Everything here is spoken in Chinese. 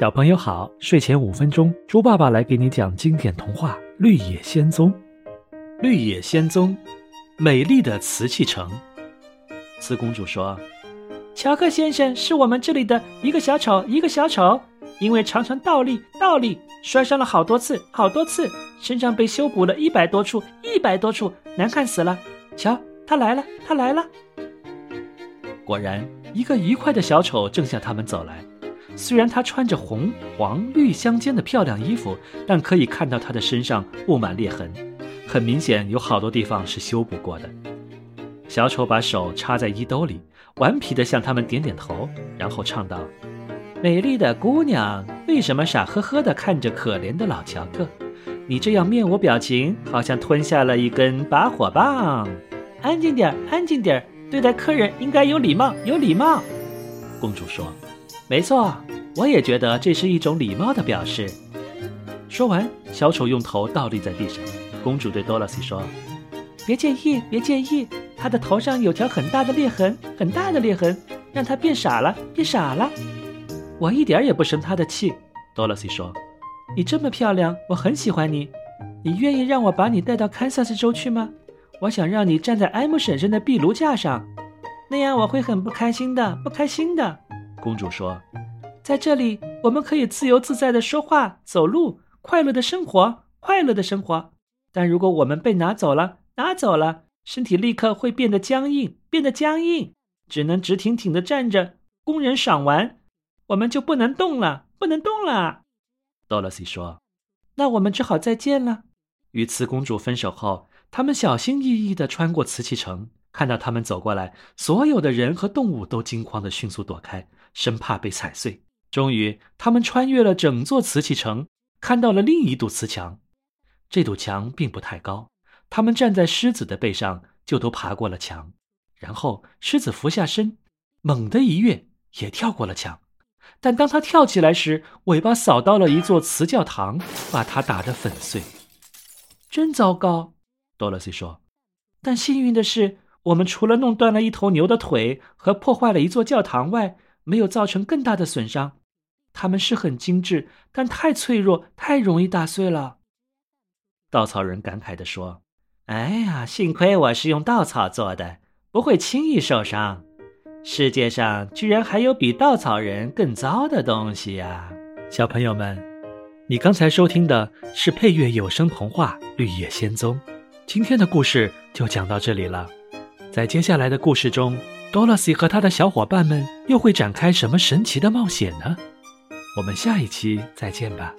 小朋友好，睡前五分钟，猪爸爸来给你讲经典童话《绿野仙踪》。绿野仙踪，美丽的瓷器城。瓷公主说：“乔克先生是我们这里的一个小丑，一个小丑，因为常常倒立，倒立，摔伤了好多次，好多次，身上被修补了一百多处，一百多处，难看死了。瞧，他来了，他来了。”果然，一个愉快的小丑正向他们走来。虽然他穿着红、黄、绿相间的漂亮衣服，但可以看到他的身上布满裂痕，很明显有好多地方是修补过的。小丑把手插在衣兜里，顽皮地向他们点点头，然后唱道：“美丽的姑娘，为什么傻呵呵地看着可怜的老乔克？你这样面无表情，好像吞下了一根拔火棒。安静点儿，安静点儿，对待客人应该有礼貌，有礼貌。”公主说。没错，我也觉得这是一种礼貌的表示。说完，小丑用头倒立在地上。公主对多萝西说：“别介意，别介意，他的头上有条很大的裂痕，很大的裂痕，让他变傻了，变傻了。我一点也不生他的气。”多萝西说：“你这么漂亮，我很喜欢你。你愿意让我把你带到堪萨斯州去吗？我想让你站在艾姆婶婶的壁炉架上，那样我会很不开心的，不开心的。”公主说：“在这里，我们可以自由自在的说话、走路，快乐的生活，快乐的生活。但如果我们被拿走了，拿走了，身体立刻会变得僵硬，变得僵硬，只能直挺挺的站着，工人赏玩，我们就不能动了，不能动了。”多萝西说：“那我们只好再见了。”与瓷公主分手后，他们小心翼翼地穿过瓷器城。看到他们走过来，所有的人和动物都惊慌地迅速躲开。生怕被踩碎。终于，他们穿越了整座瓷器城，看到了另一堵瓷墙。这堵墙并不太高，他们站在狮子的背上，就都爬过了墙。然后，狮子俯下身，猛地一跃，也跳过了墙。但当他跳起来时，尾巴扫到了一座瓷教堂，把它打得粉碎。真糟糕，多萝西说。但幸运的是，我们除了弄断了一头牛的腿和破坏了一座教堂外，没有造成更大的损伤，它们是很精致，但太脆弱，太容易打碎了。稻草人感慨地说：“哎呀，幸亏我是用稻草做的，不会轻易受伤。世界上居然还有比稻草人更糟的东西呀！”小朋友们，你刚才收听的是配乐有声童话《绿野仙踪》，今天的故事就讲到这里了，在接下来的故事中。多萝西和他的小伙伴们又会展开什么神奇的冒险呢？我们下一期再见吧。